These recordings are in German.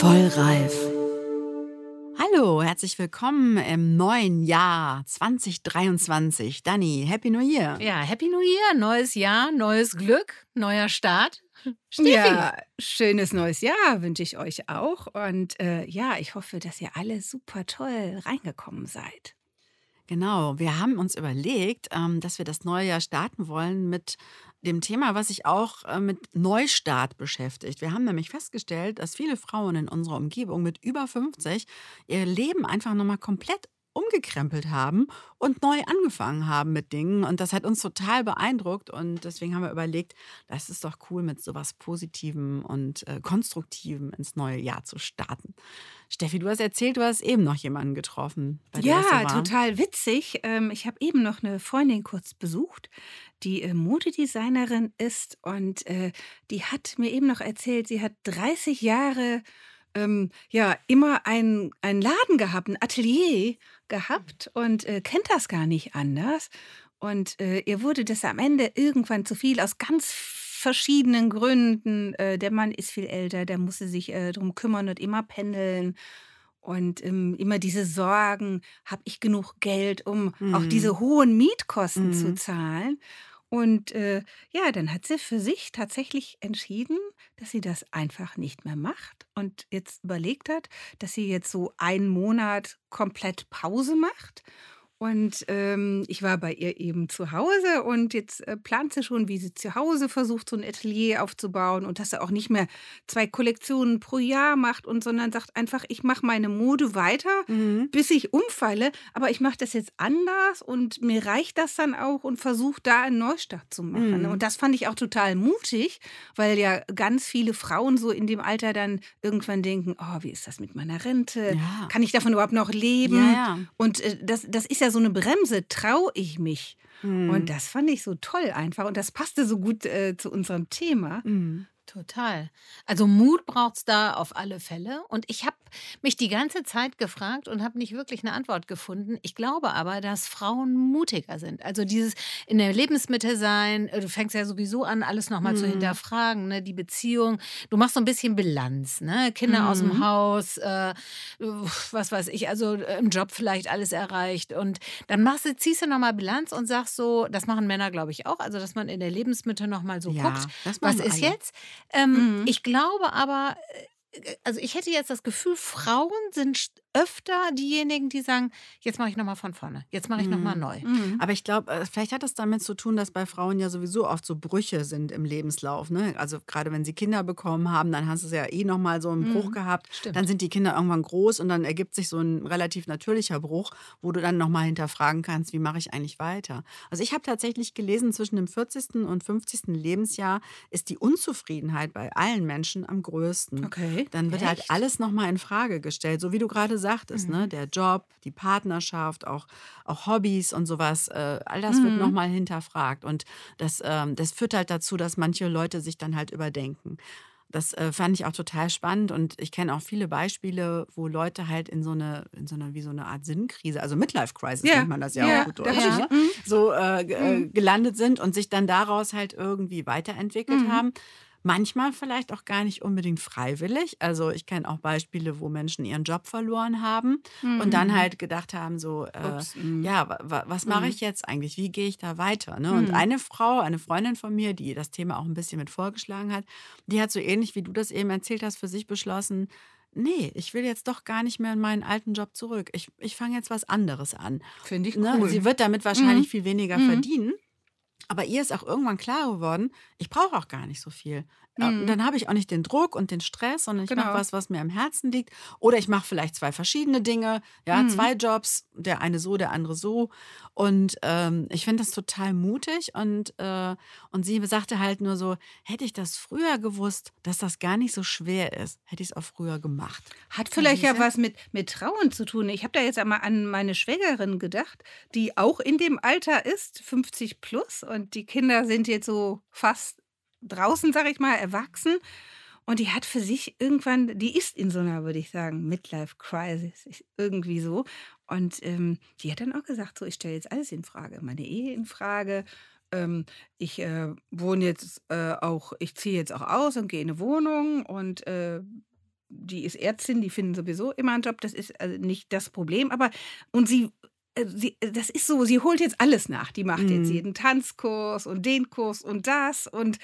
Vollreif. Hallo, herzlich willkommen im neuen Jahr 2023. Dani, Happy New Year. Ja, Happy New Year, neues Jahr, neues Glück, neuer Start. Steffi. Ja, schönes neues Jahr wünsche ich euch auch. Und äh, ja, ich hoffe, dass ihr alle super toll reingekommen seid. Genau, wir haben uns überlegt, ähm, dass wir das neue Jahr starten wollen mit dem Thema, was sich auch äh, mit Neustart beschäftigt. Wir haben nämlich festgestellt, dass viele Frauen in unserer Umgebung mit über 50 ihr Leben einfach nochmal komplett umgekrempelt haben und neu angefangen haben mit Dingen. Und das hat uns total beeindruckt. Und deswegen haben wir überlegt, das ist doch cool, mit sowas Positivem und äh, Konstruktivem ins neue Jahr zu starten. Steffi, du hast erzählt, du hast eben noch jemanden getroffen. ja, so total witzig. Ähm, ich habe eben noch eine Freundin kurz besucht, die äh, Modedesignerin ist. Und äh, die hat mir eben noch erzählt, sie hat 30 Jahre ähm, ja immer einen Laden gehabt, ein Atelier gehabt und äh, kennt das gar nicht anders. Und äh, ihr wurde das am Ende irgendwann zu viel aus ganz verschiedenen Gründen. Äh, der Mann ist viel älter, der musste sich äh, darum kümmern und immer pendeln. Und ähm, immer diese Sorgen, habe ich genug Geld, um mhm. auch diese hohen Mietkosten mhm. zu zahlen? Und äh, ja, dann hat sie für sich tatsächlich entschieden, dass sie das einfach nicht mehr macht und jetzt überlegt hat, dass sie jetzt so einen Monat komplett Pause macht und ähm, ich war bei ihr eben zu Hause und jetzt äh, plant sie schon, wie sie zu Hause versucht, so ein Atelier aufzubauen und dass sie auch nicht mehr zwei Kollektionen pro Jahr macht und sondern sagt einfach, ich mache meine Mode weiter, mhm. bis ich umfalle, aber ich mache das jetzt anders und mir reicht das dann auch und versuche da einen Neustart zu machen. Mhm. Und das fand ich auch total mutig, weil ja ganz viele Frauen so in dem Alter dann irgendwann denken, oh, wie ist das mit meiner Rente? Ja. Kann ich davon überhaupt noch leben? Ja, ja. Und äh, das, das ist ja so eine Bremse, traue ich mich. Mhm. Und das fand ich so toll einfach. Und das passte so gut äh, zu unserem Thema. Mhm. Total. Also Mut braucht es da auf alle Fälle. Und ich habe mich die ganze Zeit gefragt und habe nicht wirklich eine Antwort gefunden. Ich glaube aber, dass Frauen mutiger sind. Also dieses in der Lebensmitte sein, äh, du fängst ja sowieso an, alles nochmal mhm. zu hinterfragen, ne? die Beziehung. Du machst so ein bisschen Bilanz, ne? Kinder mhm. aus dem. Haus, äh, was weiß ich, also äh, im Job vielleicht alles erreicht. Und dann machst du, ziehst du nochmal Bilanz und sagst so, das machen Männer, glaube ich, auch, also dass man in der Lebensmitte nochmal so ja, guckt, was ist alle. jetzt? Ähm, mhm. Ich glaube aber, äh, also ich hätte jetzt das Gefühl, Frauen sind öfter diejenigen, die sagen, jetzt mache ich nochmal von vorne, jetzt mache ich mhm. nochmal neu. Mhm. Aber ich glaube, äh, vielleicht hat es damit zu tun, dass bei Frauen ja sowieso oft so Brüche sind im Lebenslauf. Ne? Also gerade wenn sie Kinder bekommen haben, dann hast du ja eh nochmal so einen Bruch mhm. gehabt. Stimmt. Dann sind die Kinder irgendwann groß und dann ergibt sich so ein relativ natürlicher Bruch, wo du dann nochmal hinterfragen kannst, wie mache ich eigentlich weiter. Also ich habe tatsächlich gelesen, zwischen dem 40. und 50. Lebensjahr ist die Unzufriedenheit bei allen Menschen am größten. Okay. Dann wird halt Echt? halt alles nochmal in Frage gestellt, so wie du gerade sagtest, ne? mhm. ne? der Job, die Partnerschaft, auch, auch Hobbys und sowas, äh, all das mhm. wird nochmal hinterfragt. Und das, ähm, das führt halt dazu, dass manche Leute sich dann halt überdenken. Das äh, fand ich auch total spannend und ich kenne auch viele Beispiele, wo Leute halt in so eine, in so eine, wie so eine Art Sinnkrise, also Midlife Crisis ja. nennt man das ja, ja. auch gut Deutsch, ja. Mhm. so äh, mhm. gelandet sind und sich dann daraus halt irgendwie weiterentwickelt mhm. haben. Manchmal vielleicht auch gar nicht unbedingt freiwillig. Also ich kenne auch Beispiele, wo Menschen ihren Job verloren haben mhm. und dann mhm. halt gedacht haben, so, äh, mhm. ja, was mache mhm. ich jetzt eigentlich? Wie gehe ich da weiter? Ne? Und mhm. eine Frau, eine Freundin von mir, die das Thema auch ein bisschen mit vorgeschlagen hat, die hat so ähnlich wie du das eben erzählt hast, für sich beschlossen, nee, ich will jetzt doch gar nicht mehr in meinen alten Job zurück. Ich, ich fange jetzt was anderes an. Finde ich ne? cool. Ne? Sie wird damit wahrscheinlich mhm. viel weniger verdienen. Aber ihr ist auch irgendwann klar geworden, ich brauche auch gar nicht so viel. Mhm. Dann habe ich auch nicht den Druck und den Stress, sondern ich genau. mache was, was mir am Herzen liegt. Oder ich mache vielleicht zwei verschiedene Dinge, ja, mhm. zwei Jobs, der eine so, der andere so. Und ähm, ich finde das total mutig. Und, äh, und sie sagte halt nur so, hätte ich das früher gewusst, dass das gar nicht so schwer ist, hätte ich es auch früher gemacht. Hat vielleicht ja was mit, mit Trauen zu tun. Ich habe da jetzt einmal an meine Schwägerin gedacht, die auch in dem Alter ist, 50 plus. Und die Kinder sind jetzt so fast draußen, sag ich mal, erwachsen. Und die hat für sich irgendwann, die ist in so einer, würde ich sagen, Midlife Crisis, irgendwie so. Und ähm, die hat dann auch gesagt, so, ich stelle jetzt alles in Frage, meine Ehe in Frage. Ähm, ich äh, wohne jetzt äh, auch, ich ziehe jetzt auch aus und gehe in eine Wohnung und äh, die ist Ärztin, die finden sowieso immer einen Job, das ist also nicht das Problem. Aber und sie Sie, das ist so, sie holt jetzt alles nach. Die macht jetzt Mhm. jeden Tanzkurs und den Kurs und das und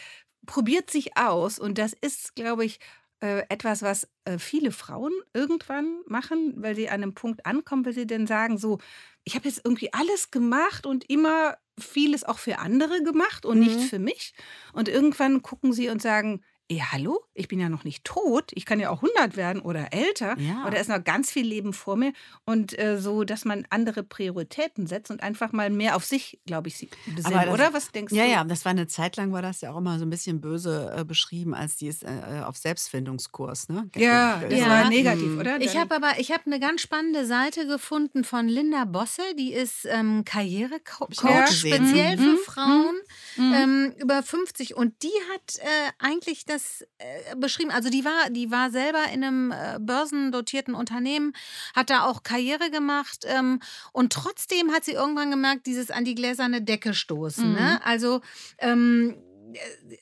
probiert sich aus. Und das ist, glaube ich, äh, etwas, was äh, viele Frauen irgendwann machen, weil sie an einem Punkt ankommen, weil sie dann sagen, so, ich habe jetzt irgendwie alles gemacht und immer vieles auch für andere gemacht und nicht Mhm. für mich. Und irgendwann gucken sie und sagen, eh, hallo, ich bin ja noch nicht tot, ich kann ja auch 100 werden oder älter, Ja. aber da ist noch ganz viel Leben vor mir. Und äh, so, dass man andere Prioritäten setzt und einfach mal mehr auf sich, glaube ich, sie- besinnt, das- oder? Was denkst Ja, du? ja, das war eine Zeit lang, war das ja auch immer so ein bisschen böse äh, beschrieben, als die ist äh, auf Selbstfindungskurs, ne? Ja, das Ja. war negativ, Mhm. oder? Ich habe aber ich habe eine ganz spannende Seite gefunden von Linda Bosse, die ist ähm, Karrierecoach, gesehen. speziell Mhm. für Mhm. Frauen Mhm. ähm, über 50 und die hat äh, eigentlich das äh, beschrieben, also die war die war selber in einem äh, börsendotierten Unternehmen, hat da auch Karriere gemacht ähm, und trotzdem hat sie irgendwann gemerkt, dieses an die gläserne Decke stoßen, Mhm. ne? Also ähm,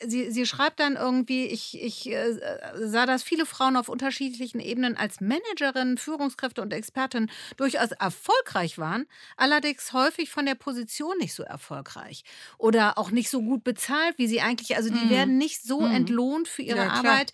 Sie, sie schreibt dann irgendwie, ich, ich äh, sah, dass viele Frauen auf unterschiedlichen Ebenen als Managerin, Führungskräfte und Expertin durchaus erfolgreich waren, allerdings häufig von der Position nicht so erfolgreich oder auch nicht so gut bezahlt, wie sie eigentlich, also die Mhm. werden nicht so Mhm. entlohnt für ihre Ja. Arbeit.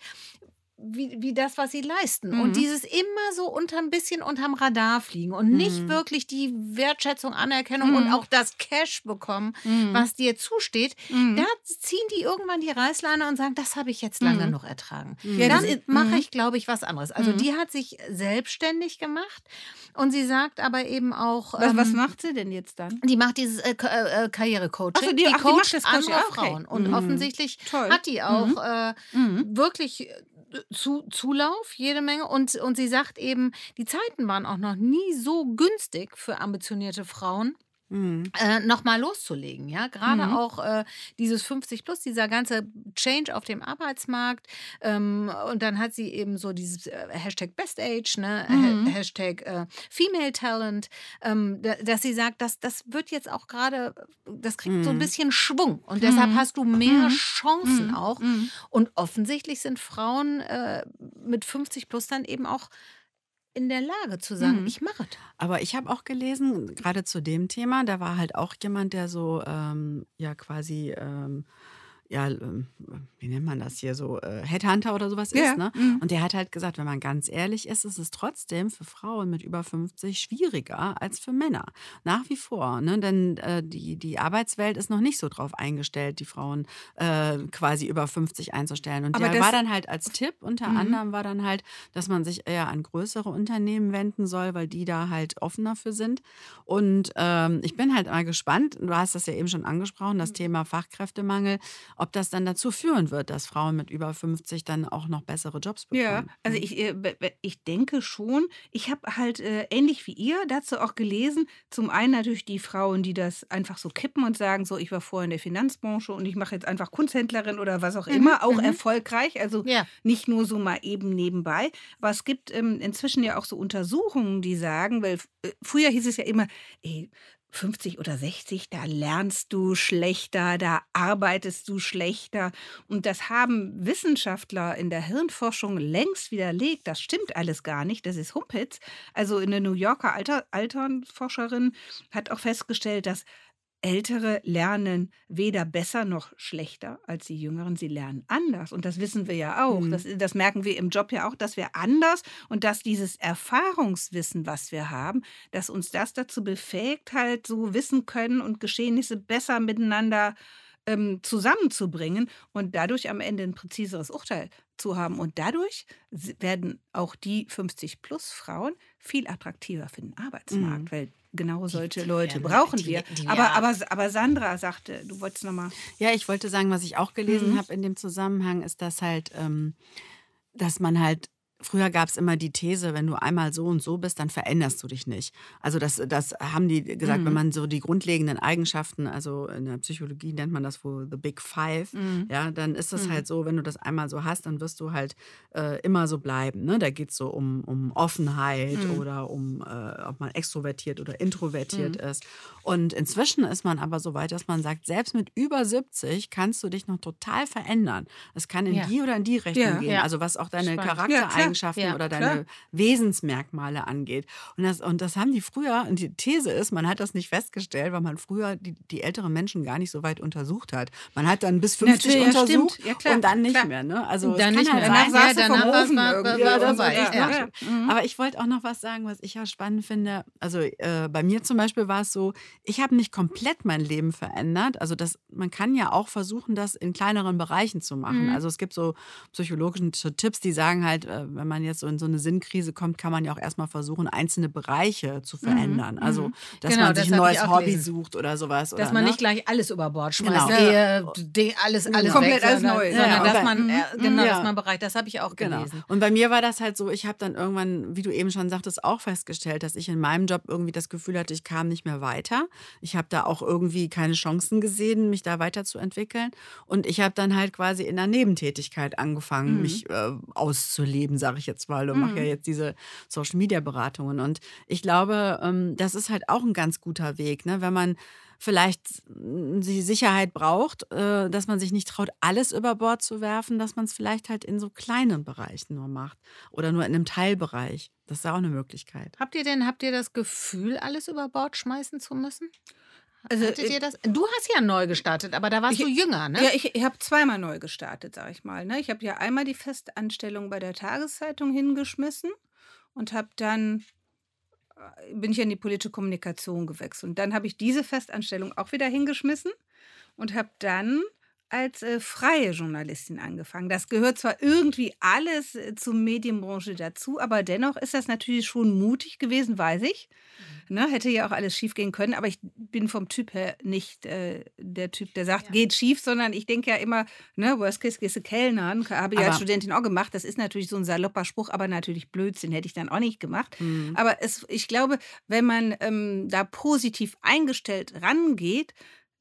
Wie, wie das, was sie leisten. Mhm. Und dieses immer so unter ein bisschen unterm Radar fliegen und nicht Mhm. wirklich die Wertschätzung, Anerkennung Mhm. und auch das Cash bekommen, Mhm. was dir zusteht, Mhm. da ziehen die irgendwann die Reißleine und sagen, das habe ich jetzt lange noch ertragen. Ja, Dann mache ich, glaube ich, was anderes. Also die hat sich selbstständig gemacht und sie sagt aber eben auch, was, was ähm, macht sie denn jetzt dann? die macht dieses äh, äh, Karrierecoaching. Ach so, die- ach, die coacht macht das andere okay. Frauen. Und offensichtlich Toll. hat die auch äh, wirklich zu, Zulauf, jede Menge. Und, und sie sagt eben, die Zeiten waren auch noch nie so günstig für ambitionierte Frauen Mhm. äh, nochmal loszulegen. Ja, gerade Mhm. auch äh, dieses 50 plus, dieser ganze Change auf dem Arbeitsmarkt. Ähm, und dann hat sie eben so dieses äh, Hashtag Best Age, ne? Mhm. Ha- Hashtag äh, Female Talent, ähm, da, dass sie sagt, dass das wird jetzt auch gerade, das kriegt so ein Mhm. bisschen Schwung. Und deshalb Mhm. hast du mehr Mhm. Chancen auch. Und offensichtlich sind Frauen äh, mit 50 plus dann eben auch in der Lage zu sagen, Mhm. ich mache es. Aber ich habe auch gelesen, gerade zu dem Thema, da war halt auch jemand, der so, ähm, ja, quasi, ähm, ja, ähm, wie nennt man das hier, so äh, Headhunter oder sowas Ja. ist, ne? Mhm. Und der hat halt gesagt, wenn man ganz ehrlich ist, ist es trotzdem für Frauen mit über 50 schwieriger als für Männer. Nach wie vor, ne? Denn äh, die, die Arbeitswelt ist noch nicht so drauf eingestellt, die Frauen äh, quasi über 50 einzustellen. Und Aber der war dann halt als Tipp, unter Mhm. anderem war dann halt, dass man sich eher an größere Unternehmen wenden soll, weil die da halt offener für sind. Und ähm, ich bin halt mal gespannt, du hast das ja eben schon angesprochen, das Thema Fachkräftemangel, ob das dann dazu führen wird, dass Frauen mit über 50 dann auch noch bessere Jobs bekommen. Ja, also ich, äh, ich denke schon. Ich habe halt äh, ähnlich wie ihr dazu auch gelesen. Zum einen natürlich die Frauen, die das einfach so kippen und sagen, so, ich war vorher in der Finanzbranche und ich mache jetzt einfach Kunsthändlerin oder was auch Mhm, immer, auch mhm. erfolgreich. Also Ja. nicht nur so mal eben nebenbei. Aber es gibt ähm, inzwischen ja auch so Untersuchungen, die sagen, weil äh, früher hieß es ja immer, ey, 50 oder 60, da lernst du schlechter, da arbeitest du schlechter. Und das haben Wissenschaftler in der Hirnforschung längst widerlegt. Das stimmt alles gar nicht. Das ist Humpitz. Also eine New Yorker Alter, Alternforscherin hat auch festgestellt, dass Ältere lernen weder besser noch schlechter als die Jüngeren. Sie lernen anders. Und das wissen wir ja auch. Mhm. Das, das merken wir im Job ja auch, dass wir anders und dass dieses Erfahrungswissen, was wir haben, dass uns das dazu befähigt, halt so wissen können und Geschehnisse besser miteinander ähm, zusammenzubringen und dadurch am Ende ein präziseres Urteil zu haben. Und dadurch werden auch die 50-plus-Frauen viel attraktiver für den Arbeitsmarkt, Mhm. weil genau solche Leute werden- brauchen die- wir. die- aber, aber, aber Sandra sagte, du wolltest noch mal. Ja, ich wollte sagen, was ich auch gelesen Mhm. habe in dem Zusammenhang, ist, dass halt, ähm, dass man halt Früher gab es immer die These, wenn du einmal so und so bist, dann veränderst du dich nicht. Also das, das haben die gesagt, Mhm. wenn man so die grundlegenden Eigenschaften, also in der Psychologie nennt man das wohl The Big Five, Mhm. ja, dann ist es Mhm. halt so, wenn du das einmal so hast, dann wirst du halt äh, immer so bleiben. Ne? Da geht es so um, um Offenheit Mhm. oder um, äh, ob man extrovertiert oder introvertiert Mhm. ist. Und inzwischen ist man aber so weit, dass man sagt, selbst mit über 70 kannst du dich noch total verändern. Es kann in Ja. die oder in die Richtung Ja. gehen. Ja. Also was auch deine Spannend. Klar. Charaktereigenschaften ja, oder deine klar. Wesensmerkmale angeht. Und das, und das haben die früher, und die These ist, man hat das nicht festgestellt, weil man früher die, die älteren Menschen gar nicht so weit untersucht hat. Man hat dann bis 50 Natürlich, untersucht ja, und dann nicht klar. mehr. Ne? Also dann nicht halt mehr. Danach sein, ja, danach echt ja. Mhm. Aber ich wollte auch noch was sagen, was ich ja spannend finde. Also äh, bei mir zum Beispiel war es so, ich habe nicht komplett mein Leben verändert. Also das, man kann ja auch versuchen, das in kleineren Bereichen zu machen. Mhm. Also es gibt so psychologische Tipps, die sagen halt, äh, wenn man jetzt so in so eine Sinnkrise kommt, kann man ja auch erstmal versuchen, einzelne Bereiche zu mhm. verändern. Mhm. Also, dass genau, man sich ein neues Hobby sucht oder sowas. Dass oder, man ne? nicht gleich alles über Bord schmeißt. Genau. Ehe, die, alles, alles Komplett weg, alles neu. Sondern, ja, dass man, äh, genau, ja. dass man bereit, das habe ich auch genau. gelesen. Und bei mir war das halt so, ich habe dann irgendwann, wie du eben schon sagtest, auch festgestellt, dass ich in meinem Job irgendwie das Gefühl hatte, ich kam nicht mehr weiter. Ich habe da auch irgendwie keine Chancen gesehen, mich da weiterzuentwickeln. Und ich habe dann halt quasi in der Nebentätigkeit angefangen, mhm. mich äh, auszuleben, sage ich jetzt mal. Und mhm. mache ja jetzt diese Social-Media-Beratungen. Und ich glaube, ähm, das ist halt auch ein ganz guter Weg, ne? wenn man vielleicht die Sicherheit braucht, äh, dass man sich nicht traut, alles über Bord zu werfen, dass man es vielleicht halt in so kleinen Bereichen nur macht oder nur in einem Teilbereich. Das ist auch eine Möglichkeit. Habt ihr denn, habt ihr das Gefühl, alles über Bord schmeißen zu müssen? Also, Hattet ihr das? Du hast ja neu gestartet, aber da warst ich, du jünger, ne? Ja, ich, ich habe zweimal neu gestartet, sag ich mal. Ne? Ich habe ja einmal die Festanstellung bei der Tageszeitung hingeschmissen und habe dann äh, bin ich in die politische Kommunikation gewechselt. Und dann habe ich diese Festanstellung auch wieder hingeschmissen und habe dann als äh, freie Journalistin angefangen. Das gehört zwar irgendwie alles äh, zur Medienbranche dazu, aber dennoch ist das natürlich schon mutig gewesen, weiß ich. Mhm. Ne, hätte ja auch alles schief gehen können, aber ich bin vom Typ her nicht äh, der Typ, der sagt, ja. geht schief, sondern ich denke ja immer, ne, worst case gehst du Kellnern, habe ich als Studentin auch gemacht. Das ist natürlich so ein salopper Spruch, aber natürlich Blödsinn, hätte ich dann auch nicht gemacht. Mhm. Aber es, ich glaube, wenn man ähm, da positiv eingestellt rangeht,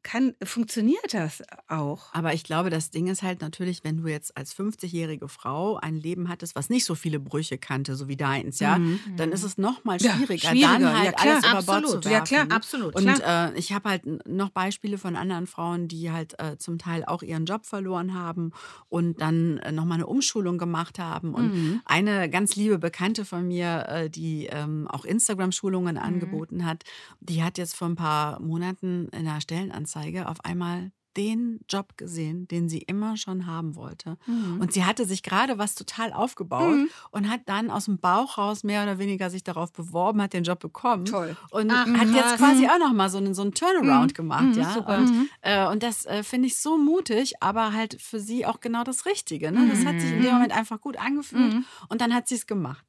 kann, funktioniert das auch. Aber ich glaube, das Ding ist halt natürlich, wenn du jetzt als 50-jährige Frau ein Leben hattest, was nicht so viele Brüche kannte, so wie deins, ja, mhm. dann ist es noch mal schwieriger, ja, schwieriger. dann halt ja, klar, alles über Bord zu werfen. Ja, klar, absolut. Und äh, ich habe halt noch Beispiele von anderen Frauen, die halt äh, zum Teil auch ihren Job verloren haben und dann äh, noch mal eine Umschulung gemacht haben. Und mhm. eine ganz liebe Bekannte von mir, äh, die ähm, auch Instagram-Schulungen mhm. angeboten hat, die hat jetzt vor ein paar Monaten in einer Stellenanzeige Stellenanzeige auf einmal den Job gesehen, den sie immer schon haben wollte. Mhm. Und sie hatte sich gerade was total aufgebaut mhm. und hat dann aus dem Bauch raus mehr oder weniger sich darauf beworben, hat den Job bekommen Toll. und Ach, hat jetzt quasi auch noch mal so einen, so einen Turnaround mhm. gemacht, mhm, ja. Und, mhm. äh, und das äh, finde ich so mutig, aber halt für sie auch genau das Richtige. Ne? Das hat sich in dem mhm. Moment einfach gut angefühlt und dann hat sie es gemacht.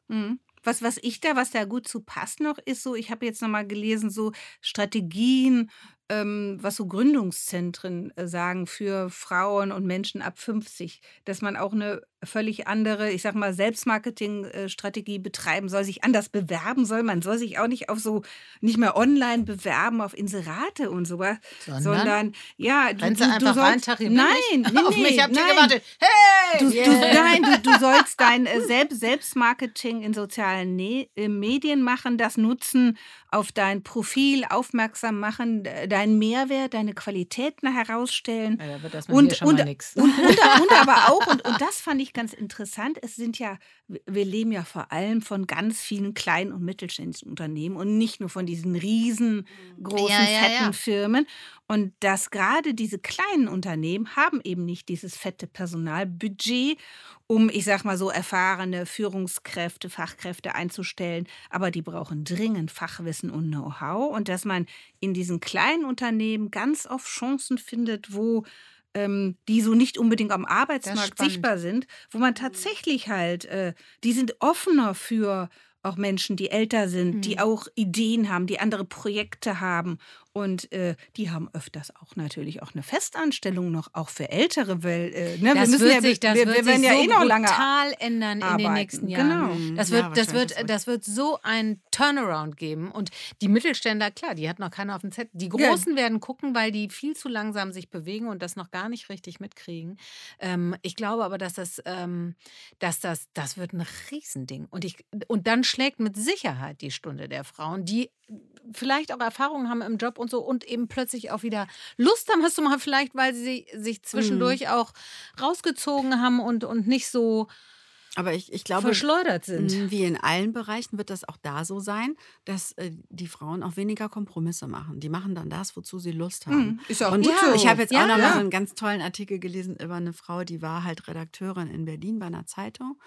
Was, was ich da, was da gut zu passt noch, ist so, ich habe jetzt nochmal gelesen, so Strategien was so Gründungszentren äh, sagen für Frauen und Menschen ab 50, dass man auch eine völlig andere, ich sag mal, Selbstmarketing-Strategie betreiben soll, sich anders bewerben soll. Man soll sich auch nicht auf so, nicht mehr online bewerben, auf Inserate und sowas, sondern, sondern ja, du, du, du einfach sollst, rein, nein, nee, auf mich habt nein. ihr gewartet. Hey! Du, yeah. du, nein, du, du sollst dein äh, Selbst Selbstmarketing in sozialen ne äh, Medien machen, das nutzen, auf dein Profil aufmerksam machen, deinen Mehrwert, deine Qualitäten herausstellen. Ja, und, und, und, und, und, aber auch, und, und das fand ich ganz interessant, es sind ja, wir leben ja vor allem von ganz vielen kleinen und mittelständischen Unternehmen und nicht nur von diesen riesengroßen, ja, ja, fetten Firmen. Und dass gerade diese kleinen Unternehmen haben eben nicht dieses fette Personalbudget, um, ich sag mal so, erfahrene Führungskräfte, Fachkräfte einzustellen. Aber die brauchen dringend Fachwissen und Know-how. Und dass man in diesen kleinen Unternehmen ganz oft Chancen findet, wo ähm, die so nicht unbedingt am Arbeitsmarkt sichtbar sind, wo man tatsächlich halt, äh, die sind offener für auch Menschen, die älter sind, mhm. die auch Ideen haben, die andere Projekte haben. Und äh, die haben öfters auch natürlich auch eine Festanstellung noch, auch für Ältere, weil äh, ne, das wir müssen wird ja, sich, das wir, wird wir sich ja so eh noch lange total ändern arbeiten. in den nächsten Jahren. Genau. Das wird, ja, das wird, das wird so ein Turnaround geben. Und die Mittelständler, klar, die hat noch keiner auf dem Zettel. Die Großen ja. werden gucken, weil die viel zu langsam sich bewegen und das noch gar nicht richtig mitkriegen. Ähm, ich glaube aber, dass das, ähm, dass das, das wird ein Riesending. Und ich, und dann schlägt mit Sicherheit die Stunde der Frauen, die vielleicht auch Erfahrungen haben im Job und so und eben plötzlich auch wieder Lust haben, hast du mal vielleicht, weil sie sich zwischendurch mhm. auch rausgezogen haben und, und nicht so Aber ich, ich glaube, verschleudert sind. Wie in allen Bereichen wird das auch da so sein, dass äh, die Frauen auch weniger Kompromisse machen. Die machen dann das, wozu sie Lust haben. Mhm. Ist auch Und gut so. ich habe jetzt Ja. auch noch mal Ja. so einen ganz tollen Artikel gelesen über eine Frau, die war halt Redakteurin in Berlin bei einer Zeitung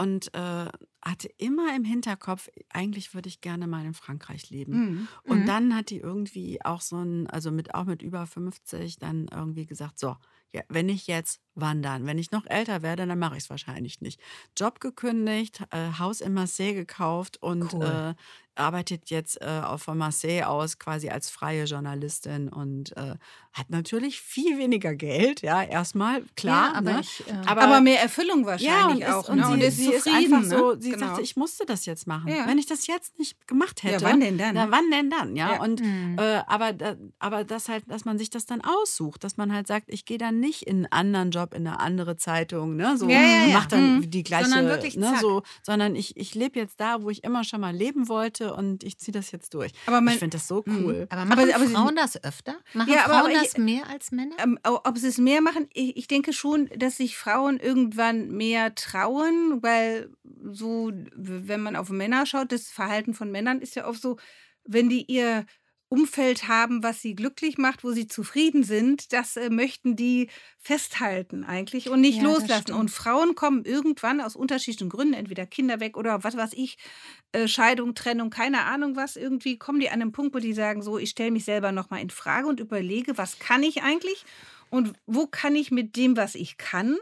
und äh, hatte immer im Hinterkopf, eigentlich würde ich gerne mal in Frankreich leben. Mhm. Und Mhm. dann hat die irgendwie auch so ein, also mit auch mit über 50 dann irgendwie gesagt, so, ja, wenn ich jetzt wandern, wenn ich noch älter werde, dann mache ich es wahrscheinlich nicht. Job gekündigt, äh, Haus in Marseille gekauft und Cool. äh, arbeitet jetzt äh, auch von Marseille aus quasi als freie Journalistin und äh, hat natürlich viel weniger Geld, ja, erstmal, klar. ja, aber ne? ich, äh, aber, Aber mehr Erfüllung ja, wahrscheinlich und, ist, auch. und ne? sie, und ist sie zufrieden. ist einfach so, ne? sie genau. sagte, ich musste das jetzt machen. Ja. Wenn ich das jetzt nicht gemacht hätte, ja, wann denn dann? na, wann denn dann? Ja, Ja. und Mhm. aber, aber das halt, dass man sich das dann aussucht, dass man halt sagt, ich gehe dann nicht in einen anderen Job, in eine andere Zeitung, ne, so Ja, ja, ja. mach dann Mhm. die gleiche, Sondern wirklich ne, zack. so, sondern ich, ich lebe jetzt da, wo ich immer schon mal leben wollte und ich ziehe das jetzt durch. aber man, ich finde das so Mhm. cool. aber machen aber sie- Frauen das öfter? Machen Ja, aber- Frauen aber das ich- mehr als Männer? Ähm, ob sie es mehr machen, ich, ich denke schon, dass sich Frauen irgendwann mehr trauen, weil so, wenn man auf Männer schaut, das Verhalten von Männern ist ja oft so, wenn die ihr Umfeld haben, was sie glücklich macht, wo sie zufrieden sind, das äh, möchten die festhalten eigentlich und nicht Ja, loslassen. Und Frauen kommen irgendwann aus unterschiedlichen Gründen, entweder Kinder weg oder was weiß ich, äh, Scheidung, Trennung, keine Ahnung was, irgendwie kommen die an einen Punkt, wo die sagen, so, ich stelle mich selber nochmal in Frage und überlege, was kann ich eigentlich und wo kann ich mit dem, was ich kann,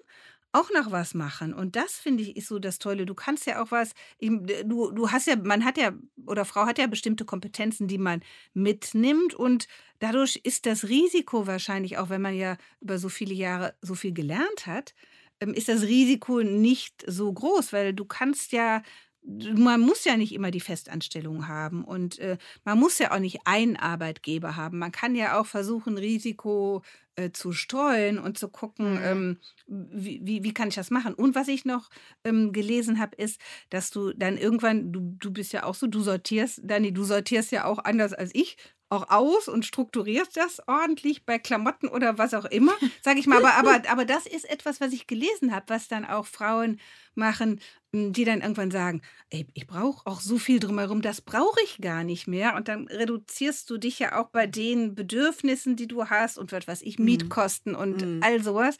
auch noch was machen. Und das finde ich ist so das Tolle. Du kannst ja auch was, du, du hast ja, man hat ja, oder Frau hat ja bestimmte Kompetenzen, die man mitnimmt und dadurch ist das Risiko wahrscheinlich, auch wenn man ja über so viele Jahre so viel gelernt hat, ähm, ist das Risiko nicht so groß, weil du kannst ja, man muss ja nicht immer die Festanstellung haben und äh, man muss ja auch nicht einen Arbeitgeber haben. Man kann ja auch versuchen, Risiko äh, zu streuen und zu gucken, Mhm. ähm, wie, wie, wie kann ich das machen. Und was ich noch ähm, gelesen habe, ist, dass du dann irgendwann, du, du bist ja auch so, du sortierst, Dani, du sortierst ja auch anders als ich auch aus und strukturierst das ordentlich bei Klamotten oder was auch immer, sage ich mal. Aber, aber, aber das ist etwas, was ich gelesen habe, was dann auch Frauen machen, m, die dann irgendwann sagen, ey, ich brauche auch so viel drumherum, das brauche ich gar nicht mehr. Und dann reduzierst du dich ja auch bei den Bedürfnissen, die du hast und was weiß ich, Mhm. Mietkosten und Mhm. all sowas.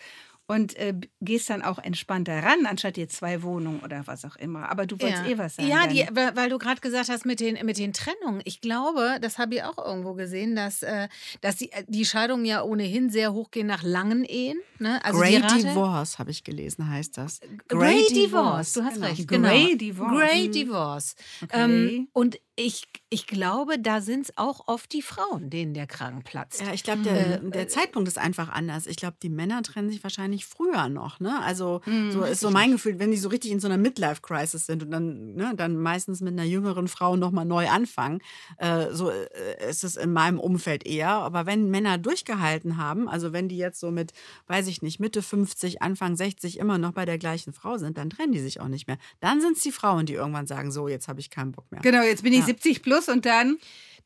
Und äh, gehst dann auch entspannter ran, anstatt dir zwei Wohnungen oder was auch immer. Aber du wolltest eh was sagen. Ja, die, weil du gerade gesagt hast mit den, mit den Trennungen. Ich glaube, das habe ich auch irgendwo gesehen, dass, äh, dass die, die Scheidungen ja ohnehin sehr hoch gehen nach langen Ehen. Ne? Also Rate, Divorce, habe ich gelesen, heißt das. Grey Divorce, du hast genau. recht. Genau. Grey Divorce. Grey Mhm. Divorce. Okay. Ähm, und ich, ich glaube, da sind es auch oft die Frauen, denen der Kragen platzt. Ja, ich glaube, der, Äh, der Zeitpunkt ist einfach anders. Ich glaube, die Männer trennen sich wahrscheinlich früher noch. Ne? Also Hm, so ist so mein Gefühl, wenn die so richtig in so einer Midlife-Crisis sind und dann, ne, dann meistens mit einer jüngeren Frau nochmal neu anfangen. Äh, so äh, ist es in meinem Umfeld eher. Aber wenn Männer durchgehalten haben, also wenn die jetzt so mit, weiß ich nicht, Mitte 50, Anfang 60 immer noch bei der gleichen Frau sind, dann trennen die sich auch nicht mehr. Dann sind es die Frauen, die irgendwann sagen, so, jetzt habe ich keinen Bock mehr. Genau, jetzt bin ich Ja. 70 plus und dann.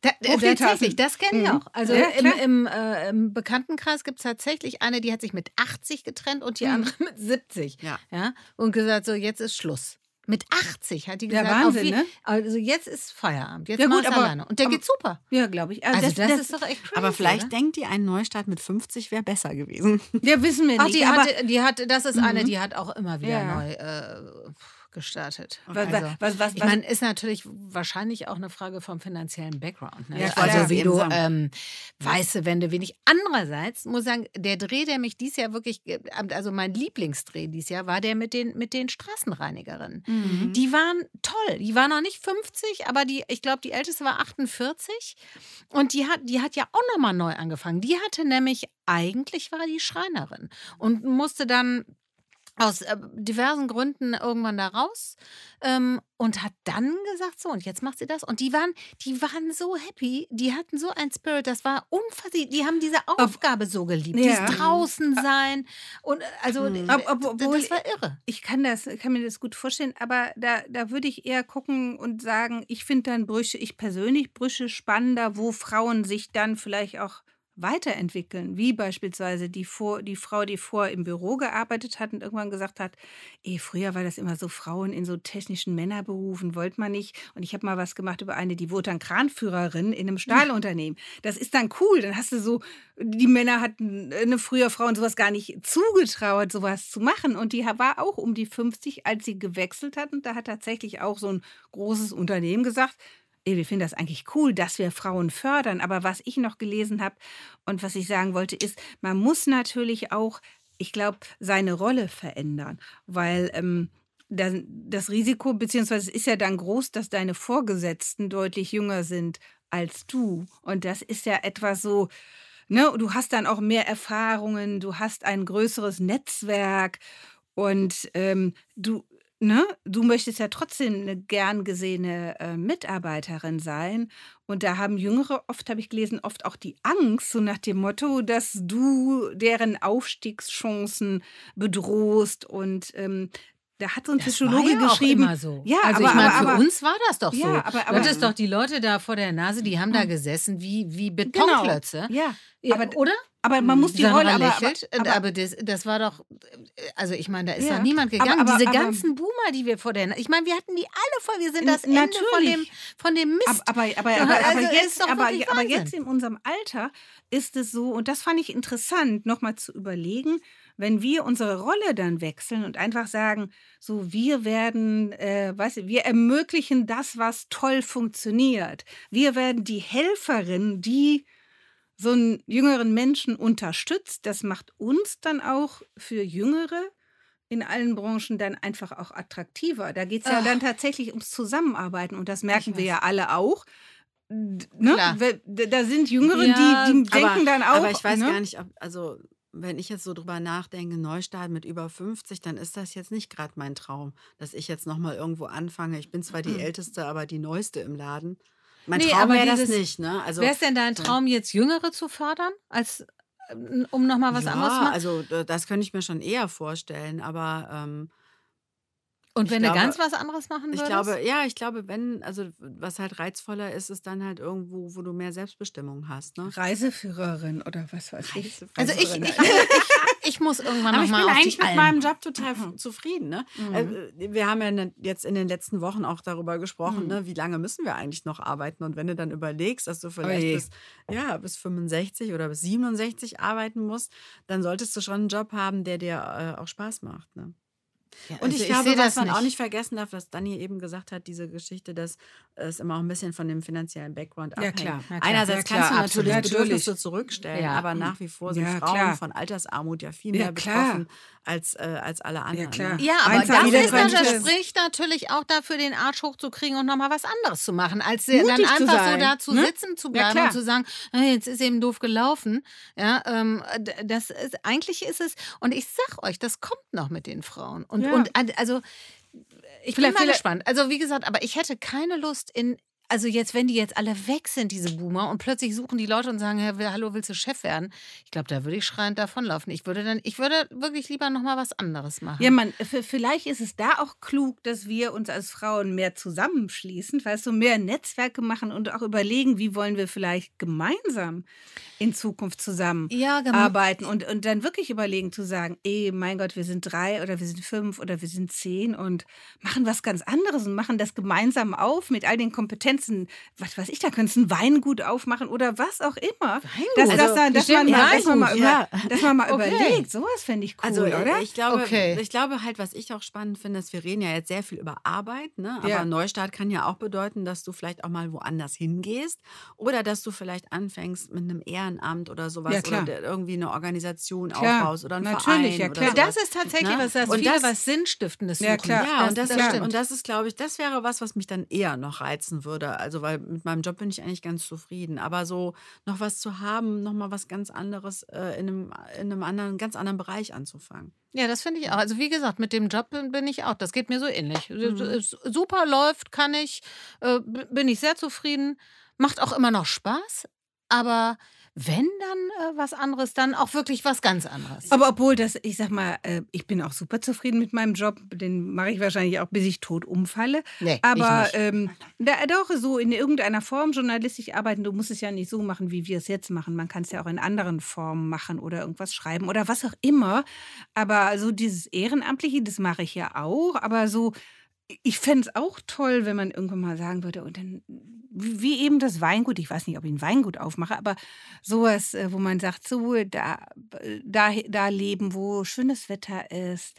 Da, die tatsächlich, das kenne ich Mhm. auch. Also Ja, im, im, äh, im Bekanntenkreis gibt es tatsächlich eine, die hat sich mit 80 getrennt und die Mhm. andere mit 70. Ja. Ja, und gesagt, so jetzt ist Schluss. Mit 80 hat die Ja, gesagt, Wahnsinn, auf je- ne? also jetzt ist Feierabend. Jetzt Ja, ja, gut, aber- alleine. Und der aber- geht super. Ja, glaube ich. Also das, ist doch echt crazy. Aber vielleicht oder? denkt die, ein Neustart mit 50 wäre besser gewesen. Ja, wissen wir Ach, nicht. die aber hatte, die hatte, das ist eine, Mhm. die hat auch immer wieder Ja. neu äh, gestartet. was, Also, was, was, ich meine, ist natürlich wahrscheinlich auch eine Frage vom finanziellen Background. Ne? Ja, also wie du ähm, weiße Wände wenig. Andererseits muss ich sagen, der Dreh, der mich dieses Jahr wirklich, ge- also mein Lieblingsdreh dieses Jahr, war der mit den, mit den Straßenreinigerinnen. Mhm. Die waren toll. Die waren noch nicht 50, aber die, ich glaube, die älteste war 48. Und die hat, die hat ja auch nochmal neu angefangen. Die hatte nämlich, eigentlich war die Schreinerin und musste dann aus äh, diversen Gründen irgendwann da raus ähm, und hat dann gesagt, so, und jetzt macht sie das. Und die waren, die waren so happy, die hatten so ein Spirit, das war unfassbar, die haben diese Aufgabe so geliebt, Ja. dieses draußen sein und äh, also Mhm. äh, Ob- ob- obwohl- das war irre. ich kann das, kann mir das gut vorstellen, aber da, da würde ich eher gucken und sagen, ich finde dann Brüche, ich persönlich Brüche spannender, wo Frauen sich dann vielleicht auch weiterentwickeln, wie beispielsweise die, vor, die Frau, die vor im Büro gearbeitet hat und irgendwann gesagt hat, eh, früher war das immer so Frauen in so technischen Männerberufen, wollte man nicht. Und ich habe mal was gemacht über eine, die wurde dann Kranführerin in einem Stahlunternehmen. Das ist dann cool, dann hast du so, die Männer hatten eine früher Frauen sowas gar nicht zugetraut, sowas zu machen. Und die war auch um die 50, als sie gewechselt hat. Und da hat tatsächlich auch so ein großes Unternehmen gesagt, wir finden das eigentlich cool, dass wir Frauen fördern. Aber was ich noch gelesen habe und was ich sagen wollte, ist, man muss natürlich auch, ich glaube, seine Rolle verändern, weil ähm, das Risiko, beziehungsweise es ist ja dann groß, dass deine Vorgesetzten deutlich jünger sind als du. Und das ist ja etwas so, ne, du hast dann auch mehr Erfahrungen, du hast ein größeres Netzwerk und ähm, du, ne, du möchtest ja trotzdem eine gern gesehene äh, Mitarbeiterin sein. Und da haben Jüngere oft, habe ich gelesen, oft auch die Angst, so nach dem Motto, dass du deren Aufstiegschancen bedrohst. Und ähm, da hat so ein Das Psychologe war ja auch geschrieben. immer so. Ja, also aber- ich meine, für aber- uns war das doch so. Ja, aber- du aber- hattest doch die Leute da vor der Nase, die haben da gesessen wie, wie Betonklötze. Ja, Ja, aber- oder? aber man muss die Sandra Rolle, aber, lächelt, aber, aber, aber, das, das war doch, also ich meine, da ist Ja, doch niemand gegangen. aber- Diese aber- ganzen Boomer, die wir vor der, ich meine, wir hatten die alle voll, wir sind das Ende von dem, natürlich. von dem Mist. Aber, aber, also jetzt, aber, aber jetzt in unserem Alter ist es so, und das fand ich interessant, nochmal zu überlegen, wenn wir unsere Rolle dann wechseln und einfach sagen, so wir werden, äh, weißt du, wir ermöglichen das, was toll funktioniert. Wir werden die Helferin, die so einen jüngeren Menschen unterstützt. Das macht uns dann auch für Jüngere in allen Branchen dann einfach auch attraktiver. Da geht es ja Ach. dann tatsächlich ums Zusammenarbeiten und das merken wir ja alle auch. Ne? Da sind Jüngere, Ja, die, die denken aber, dann auch. Aber ich weiß ne? gar nicht, ob, also wenn ich jetzt so drüber nachdenke, Neustart mit über 50, dann ist das jetzt nicht gerade mein Traum, dass ich jetzt nochmal irgendwo anfange. Ich bin zwar die Älteste, aber die Neueste im Laden. Mein Nee, Traum wäre das nicht, ne? Also, Wäre es denn dein. Traum, jetzt Jüngere zu fördern, als ähm, um nochmal was ja, anderes zu machen? also das könnte ich mir schon eher vorstellen, aber ähm, Und ich wenn du ganz was anderes machen ich würdest? glaube, ja, ich glaube, wenn, also was halt reizvoller ist, ist dann halt irgendwo, wo du mehr Selbstbestimmung hast, ne? Reiseführerin oder was weiß ich. also ich, Reiseführerin. ich, ich, ich muss irgendwann Aber ich nochmal bin auf eigentlich mit Alm. meinem Job total f- zufrieden. Ne? Mhm. Äh, Wir haben ja ne- jetzt in den letzten Wochen auch darüber gesprochen, Mhm. ne, wie lange müssen wir eigentlich noch arbeiten. Und wenn du dann überlegst, dass du vielleicht bis, ja, bis 65 oder bis 67 arbeiten musst, dann solltest du schon einen Job haben, der dir äh, auch Spaß macht. Ne? Ja, Und also ich glaube, seh was das man auch nicht. nicht vergessen darf, was Dani eben gesagt hat, diese Geschichte, dass es immer auch ein bisschen von dem finanziellen Background Ja, abhängt. klar. Na klar. Einerseits Ja, kannst klar, du natürlich absolut. Bedürfnisse zurückstellen, Ja. aber nach wie vor sind Ja, Frauen klar. von Altersarmut ja viel Ja, mehr betroffen als, äh, als alle anderen. klar. Ne? Ja, aber Einfach das, ist dann, das spricht natürlich auch dafür, den Arsch hochzukriegen und nochmal was anderes zu machen, als dann Mutig zu einfach so sein, da zu ne? sitzen zu Ja, bleiben und zu sagen, "Hey, jetzt ist eben doof gelaufen. Ja, ähm, das ist, eigentlich ist es, und ich sag euch, das kommt noch mit den Frauen. Und, Ja. und also, ich bin Vielleicht- mal vielleicht- gespannt. Also, wie gesagt, aber ich hätte keine Lust in. Also jetzt, wenn die jetzt alle weg sind, diese Boomer, und plötzlich suchen die Leute und sagen, hallo, willst du Chef werden? Ich glaube, da würde ich schreiend davonlaufen. Ich würde dann, ich würde wirklich lieber nochmal was anderes machen. Ja, man, vielleicht ist es da auch klug, dass wir uns als Frauen mehr zusammenschließen, weißt du, mehr Netzwerke machen und auch überlegen, wie wollen wir vielleicht gemeinsam in Zukunft zusammen Ja, arbeiten und, und dann wirklich überlegen zu sagen, ey, mein Gott, wir sind drei oder wir sind fünf oder wir sind zehn und machen was ganz anderes und machen das gemeinsam auf mit all den Kompetenzen. Was weiß ich, da könntest du ein Weingut aufmachen oder was auch immer. Dass, Also, dass, da- dass, man, mal, dass man mal, Weingut, über, ja. dass man mal Okay. überlegt. Sowas fände ich cool, Also oder? ich glaube, Okay. ich glaube halt, was ich auch spannend finde, ist, wir reden ja jetzt sehr viel über Arbeit, ne? aber Ja. Neustart kann ja auch bedeuten, dass du vielleicht auch mal woanders hingehst oder dass du vielleicht anfängst mit einem Ehrenamt oder sowas Ja, oder irgendwie eine Organisation Klar. aufbaust oder einen Natürlich, Verein ja, klar. Das ist tatsächlich Ne? was, das Und viele das- was Sinnstiftendes suchen. Ja, klar. Ja, und das, das und das ist, glaube ich, das wäre was, was mich dann eher noch reizen würde. Also, weil mit meinem Job bin ich eigentlich ganz zufrieden. Aber so noch was zu haben, noch mal was ganz anderes äh, in, einem, in einem anderen, ganz anderen Bereich anzufangen. Ja, das finde ich auch. Also wie gesagt, mit dem Job bin, ich auch. Das geht mir so ähnlich. Mhm. Super läuft, kann ich, äh, bin ich sehr zufrieden. Macht auch immer noch Spaß. Aber wenn dann äh, was anderes, dann auch wirklich was ganz anderes. Aber obwohl das, ich sag mal, äh, ich bin auch super zufrieden mit meinem Job. Den mache ich wahrscheinlich auch, bis ich tot umfalle. Nee, Aber ähm, da, doch so in irgendeiner Form journalistisch arbeiten. Du musst es ja nicht so machen, wie wir es jetzt machen. Man kann es ja auch in anderen Formen machen oder irgendwas schreiben oder was auch immer. Aber so dieses Ehrenamtliche, das mache ich ja auch. Aber so, ich fände es auch toll, wenn man irgendwann mal sagen würde, und dann, wie eben das Weingut, ich weiß nicht, ob ich ein Weingut aufmache, aber sowas, äh, wo man sagt, so, da, da, da leben, wo schönes Wetter ist.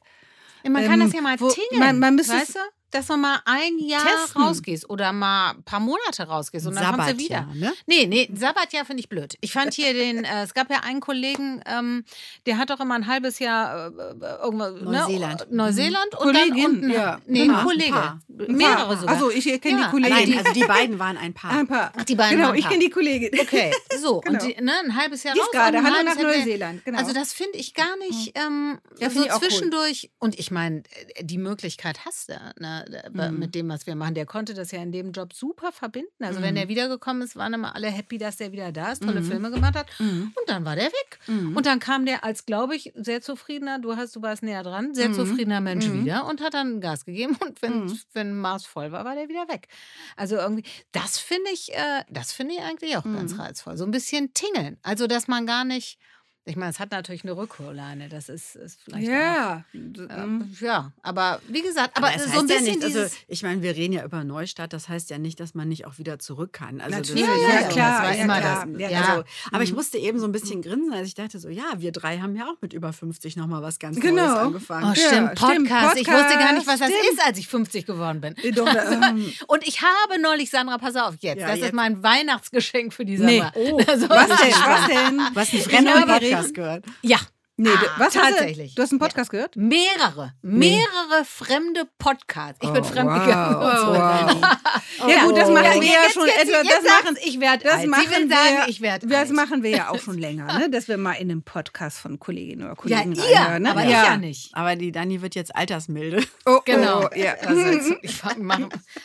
Man kann ähm, das ja mal tingeln, man- man müsste weißt es du? Dass du mal ein Jahr testen. rausgehst oder mal ein paar Monate rausgehst und dann kommst du wieder. Sabbatjahr, ne? Nee, nee, Sabbatjahr finde ich blöd. Ich fand hier den, äh, es gab ja einen Kollegen, ähm, der hat doch immer ein halbes Jahr äh, irgendwas, Neuseeland. Ne, Neuseeland und Kollegin, dann unten, ja, nee, genau. ein Kollege. Ein Mehrere sogar. Also ich kenne Ja, die Kollegin. Nein, also die beiden waren ein Paar. ein paar. Ach, die beiden Genau, waren ich Paar. kenne die Kollegin. Okay, so. Genau. Und die, ne, ein halbes Jahr Die raus. gerade. und ein Hallo nach Neuseeland. Genau. Also das finde ich gar nicht ähm, Ja, so ich auch cool. zwischendurch. Und ich meine, äh, die Möglichkeit hast du ne, äh, Mhm. mit dem, was wir machen. Der konnte das ja in dem Job super verbinden. Also wenn Mhm. der wiedergekommen ist, waren immer alle happy, dass der wieder da ist, tolle Mhm. Filme gemacht hat. Mhm. Und dann war der weg. Mhm. Und dann kam der als, glaube ich, sehr zufriedener, du hast, du warst näher dran, sehr Mhm. zufriedener Mensch wieder und hat dann Gas gegeben. Und wenn, Mhm. wenn Mars voll war, war der wieder weg. Also irgendwie, das finde ich, äh, das finde ich eigentlich auch ganz reizvoll. So ein bisschen tingeln. Also, dass man gar nicht, ich meine, es hat natürlich eine Rückholleine, das ist, ist vielleicht ja. auch. ähm, Äh, ja, aber wie gesagt, aber, Aber es so ein bisschen ja nicht, also ich meine, wir reden ja über Neustadt, das heißt ja nicht, dass man nicht auch wieder zurück kann. Also das Natürlich, ist ja, so, klar, das ja, klar. das. Ja, Also, aber ich Mhm. musste eben so ein bisschen grinsen, als ich dachte so, ja, wir drei haben ja auch mit über 50 nochmal was ganz Genau. Neues angefangen. Oh, stimmt, Ja, Podcast. stimmt, Ich wusste gar nicht, was das Podcast, ist, als ich 50 geworden bin. äh, doch, ähm, Und ich habe neulich, Sandra, pass auf, jetzt. Ja, das ist jetzt. mein Weihnachtsgeschenk für die Nee. Sandra. Oh, Also, was das denn? ist Was denn? Ich fremden habe- Podcast gehört. Ja, Nee, Ah, du, was hast tatsächlich. Du, du hast einen Podcast gehört? mehrere, Nee. mehrere fremde Podcasts. Ich bin Oh, fremdgegangen. wow, so. wow. Ja, gut, das machen wir ja schon Jetzt, etwa. jetzt, Das machen, ich werde das alt. machen Sie will wir, sagen, ich werde das alt. machen wir ja auch schon länger, ne? dass wir mal in einem Podcast von Kolleginnen oder Ja, Kollegen ihr, reinhören. Ne? aber ich ja nicht. Aber die Dani wird jetzt altersmilde. Oh, Genau. Oh, ja. Also jetzt, ich fang- mach,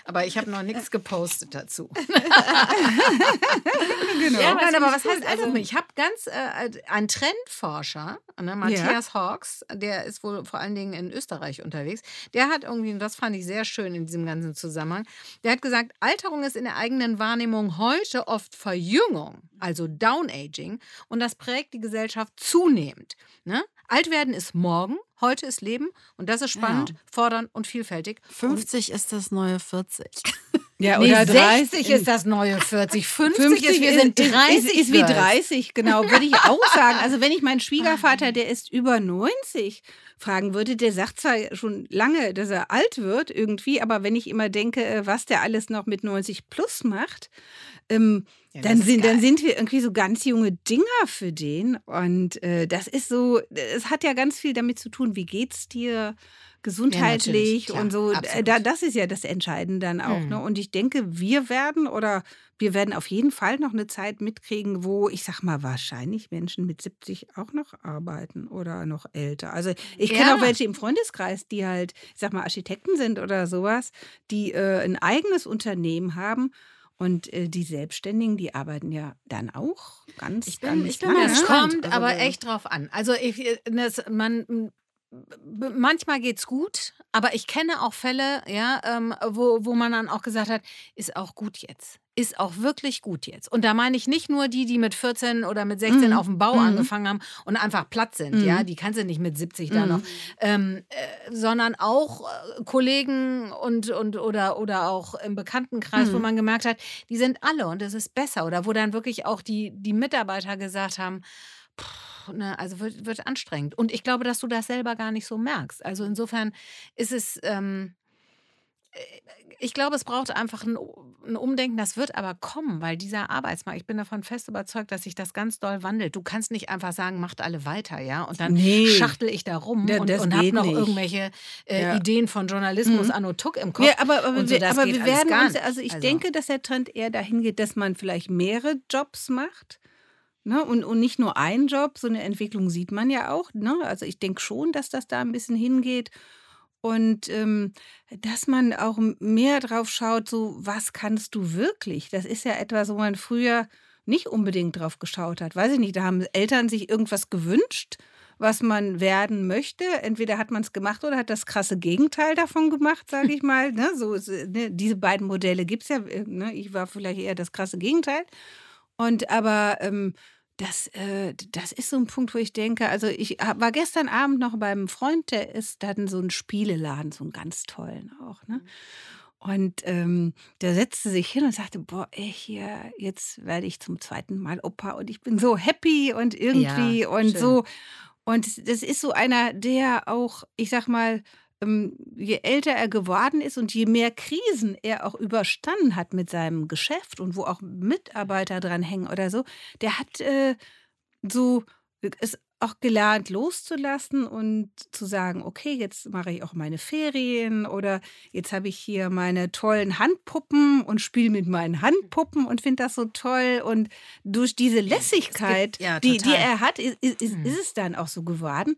aber ich habe noch nichts gepostet dazu. genau. Ja, nein, aber was ich heißt also, ich habe ganz äh, ein Trendforscher, ne, Matthias Hawks, der ist wohl vor allen Dingen in Österreich unterwegs. Der hat irgendwie, und das fand ich sehr schön in diesem ganzen Zusammenhang, der hat gesagt, Alterung ist in der eigenen Wahrnehmung heute oft Verjüngung, also Downaging, und das prägt die Gesellschaft zunehmend. Ne? Alt werden ist morgen, heute ist Leben und das ist spannend, Ja. fordernd und vielfältig. 50 ist das neue 40. Ja, Nee, oder 60 30 ist das neue 40. 50, 50 ist, wir sind 30. ist, ist, wie Girls. 30, genau, würde ich auch sagen. Also wenn ich meinen Schwiegervater, der ist über 90, fragen würde, der sagt zwar schon lange, dass er alt wird irgendwie, aber wenn ich immer denke, äh, was der alles noch mit 90 plus macht, ähm, Ja, dann, sind, dann sind wir irgendwie so ganz junge Dinger für den. Und äh, das ist so, es hat ja ganz viel damit zu tun, wie geht's dir gesundheitlich klar, und so. absolut. Da, das ist ja das Entscheidende dann auch. Mhm. Ne? Und ich denke, wir werden oder wir werden auf jeden Fall noch eine Zeit mitkriegen, wo ich sag mal wahrscheinlich Menschen mit 70 auch noch arbeiten oder noch älter. Also ich kenne Ja. auch welche im Freundeskreis, die halt, ich sag mal, Architekten sind oder sowas, die äh, ein eigenes Unternehmen haben. Und äh, die Selbstständigen, die arbeiten ja dann auch ganz, Ich bin- ganz ich bin lange. mal Das ne? gespannt. kommt Also aber der- echt drauf an. Also ich, äh, das, man, manchmal geht's gut, aber ich kenne auch Fälle, ja, ähm, wo, wo man dann auch gesagt hat, ist auch gut jetzt. Ist auch wirklich gut jetzt. Und da meine ich nicht nur die, die mit 14 oder mit 16 Mhm. auf dem Bau Mhm. angefangen haben und einfach platt sind, Mhm. ja, die kannst du nicht mit 70 da Mhm. noch, ähm, äh, sondern auch äh, Kollegen und, und oder, oder auch im Bekanntenkreis, wo Mhm. man gemerkt hat, die sind alle und es ist besser. Oder wo dann wirklich auch die, die Mitarbeiter gesagt haben, pff, ne, also wird, wird anstrengend. Und ich glaube, dass du das selber gar nicht so merkst. Also insofern ist es, ähm, äh, ich glaube, es braucht einfach ein, ein Umdenken, das wird aber kommen, weil dieser Arbeitsmarkt, ich bin davon fest überzeugt, dass sich das ganz doll wandelt. Du kannst nicht einfach sagen, macht alle weiter, ja, und dann Nee. schachtel ich da rum Ja, und, und habe noch nicht. irgendwelche äh, Ja. Ideen von Journalismus Mhm. anno Tuck im Kopf. Ja, aber, aber, so, aber wir werden uns, also ich Also- denke, dass der Trend eher dahin geht, dass man vielleicht mehrere Jobs macht. Ne? Und, und nicht nur einen Job, so eine Entwicklung sieht man ja auch. Ne? Also ich denke schon, dass das da ein bisschen hingeht. Und ähm, dass man auch mehr drauf schaut, so was kannst du wirklich? Das ist ja etwas, wo man früher nicht unbedingt drauf geschaut hat. Weiß ich nicht, da haben Eltern sich irgendwas gewünscht, was man werden möchte. Entweder hat man es gemacht oder hat das krasse Gegenteil davon gemacht, sage ich mal. Ne? So, ne? Diese beiden Modelle gibt es ja. Äh, ne? Ich war vielleicht eher das krasse Gegenteil. Und aber ähm, das, äh, das ist so ein Punkt, wo ich denke, also ich war gestern Abend noch beim Freund, der ist, da hatten so einen Spieleladen, so einen ganz tollen auch, ne? Mhm. Und ähm, der setzte sich hin und sagte, boah, ey, hier, jetzt werde ich zum zweiten Mal Opa und ich bin so happy und irgendwie ja, und schön. so. Und das ist so einer, der auch, ich sag mal, je älter er geworden ist und je mehr Krisen er auch überstanden hat mit seinem Geschäft und wo auch Mitarbeiter dran hängen oder so, der hat äh, so es auch gelernt loszulassen und zu sagen, okay, jetzt mache ich auch meine Ferien oder jetzt habe ich hier meine tollen Handpuppen und spiele mit meinen Handpuppen und finde das so toll. Und durch diese Lässigkeit, gibt, ja, die, die er hat, ist, ist, ist, mhm. es dann auch so geworden,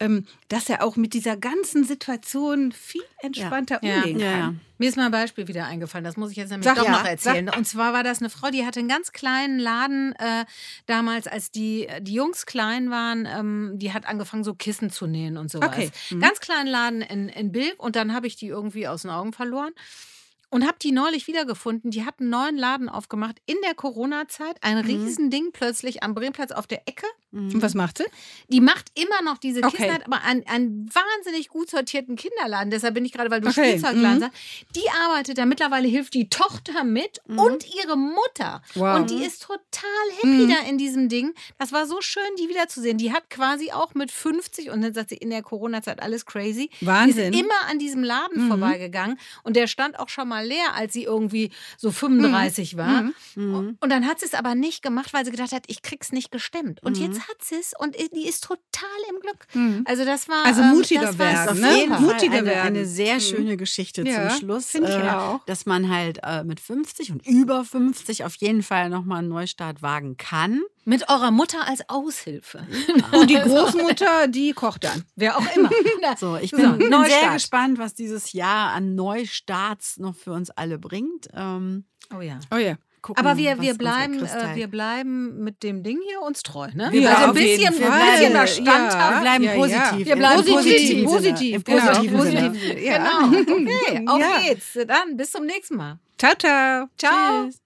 ähm, dass er auch mit dieser ganzen Situation viel entspannter ja. umgehen ja. kann. Mir ist mal ein Beispiel wieder eingefallen, das muss ich jetzt nämlich sag, doch noch erzählen. Sag. Und zwar war das eine Frau, die hatte einen ganz kleinen Laden äh, damals, als die, die Jungs klein waren. Ähm, die hat angefangen, so Kissen zu nähen und sowas. Okay. Mhm. Ganz kleinen Laden in, in Bilk und dann habe ich die irgendwie aus den Augen verloren und habe die neulich wiedergefunden. Die hat einen neuen Laden aufgemacht in der Corona-Zeit. Ein mhm. Riesending plötzlich am Bremplatz auf der Ecke. Mhm. Und was macht sie? Die macht immer noch diese okay. Kissen, hat aber einen, einen, wahnsinnig gut sortierten Kinderladen. Deshalb bin ich gerade, weil du okay. Spielzeugladen mhm. sagst. Die arbeitet da mittlerweile, hilft die Tochter mit mhm. und ihre Mutter. Wow. Und die ist total happy mhm. da in diesem Ding. Das war so schön, die wiederzusehen. Die hat quasi auch mit 50 und dann sagt sie in der Corona-Zeit alles crazy. Wahnsinn. Die ist immer an diesem Laden mhm. vorbeigegangen und der stand auch schon mal leer, als sie irgendwie so 35 war. Und dann hat sie es aber nicht gemacht, weil sie gedacht hat, ich krieg's nicht gestemmt. Und jetzt hat sie es und die ist total im Glück. Mhm. Also das war also ähm, mutiger ähm, werden, ne? Mutiger eine, werden. Eine sehr mhm. schöne Geschichte ja, zum Schluss, finde ich äh, auch. dass man halt äh, mit 50 und über 50 auf jeden Fall nochmal einen Neustart wagen kann. Mit eurer Mutter als Aushilfe. Und die Großmutter, die kocht dann. Wer auch immer. so, ich bin, so, bin sehr gespannt, was dieses Jahr an Neustarts noch für uns alle bringt. Ähm, oh ja. Oh ja gucken. Aber wir, wir, bleiben, äh, wir bleiben mit dem Ding hier uns treu. Ne? Ja, also ein bisschen, wir Stand ja, Wir bleiben ja, positiv. Wir bleiben positiv. Positiv. Positiv. positiv. Genau. Okay, auf geht's. Dann bis zum nächsten Mal. Ciao, ciao. Ciao. Tschüss.